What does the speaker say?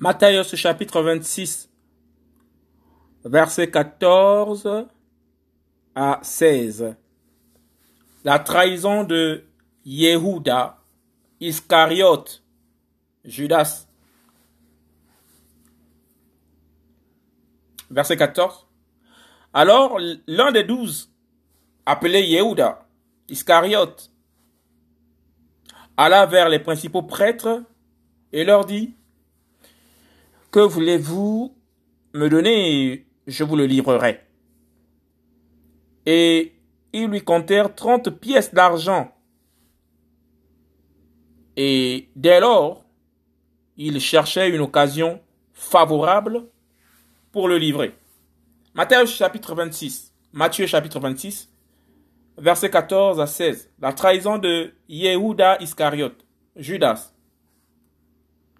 Matthieu chapitre 26, verset 14 à 16. La trahison de Yehuda, Iscariote, Judas. Verset 14. Alors l'un des douze, appelé Yehuda, Iscariote, alla vers les principaux prêtres et leur dit, Que voulez-vous me donner? Je vous le livrerai. Et ils lui comptèrent trente pièces d'argent. Et dès lors, il cherchait une occasion favorable pour le livrer. Matthieu chapitre 26. Matthieu chapitre 26, verset 14 à 16. La trahison de Yehuda Iscariote, Judas.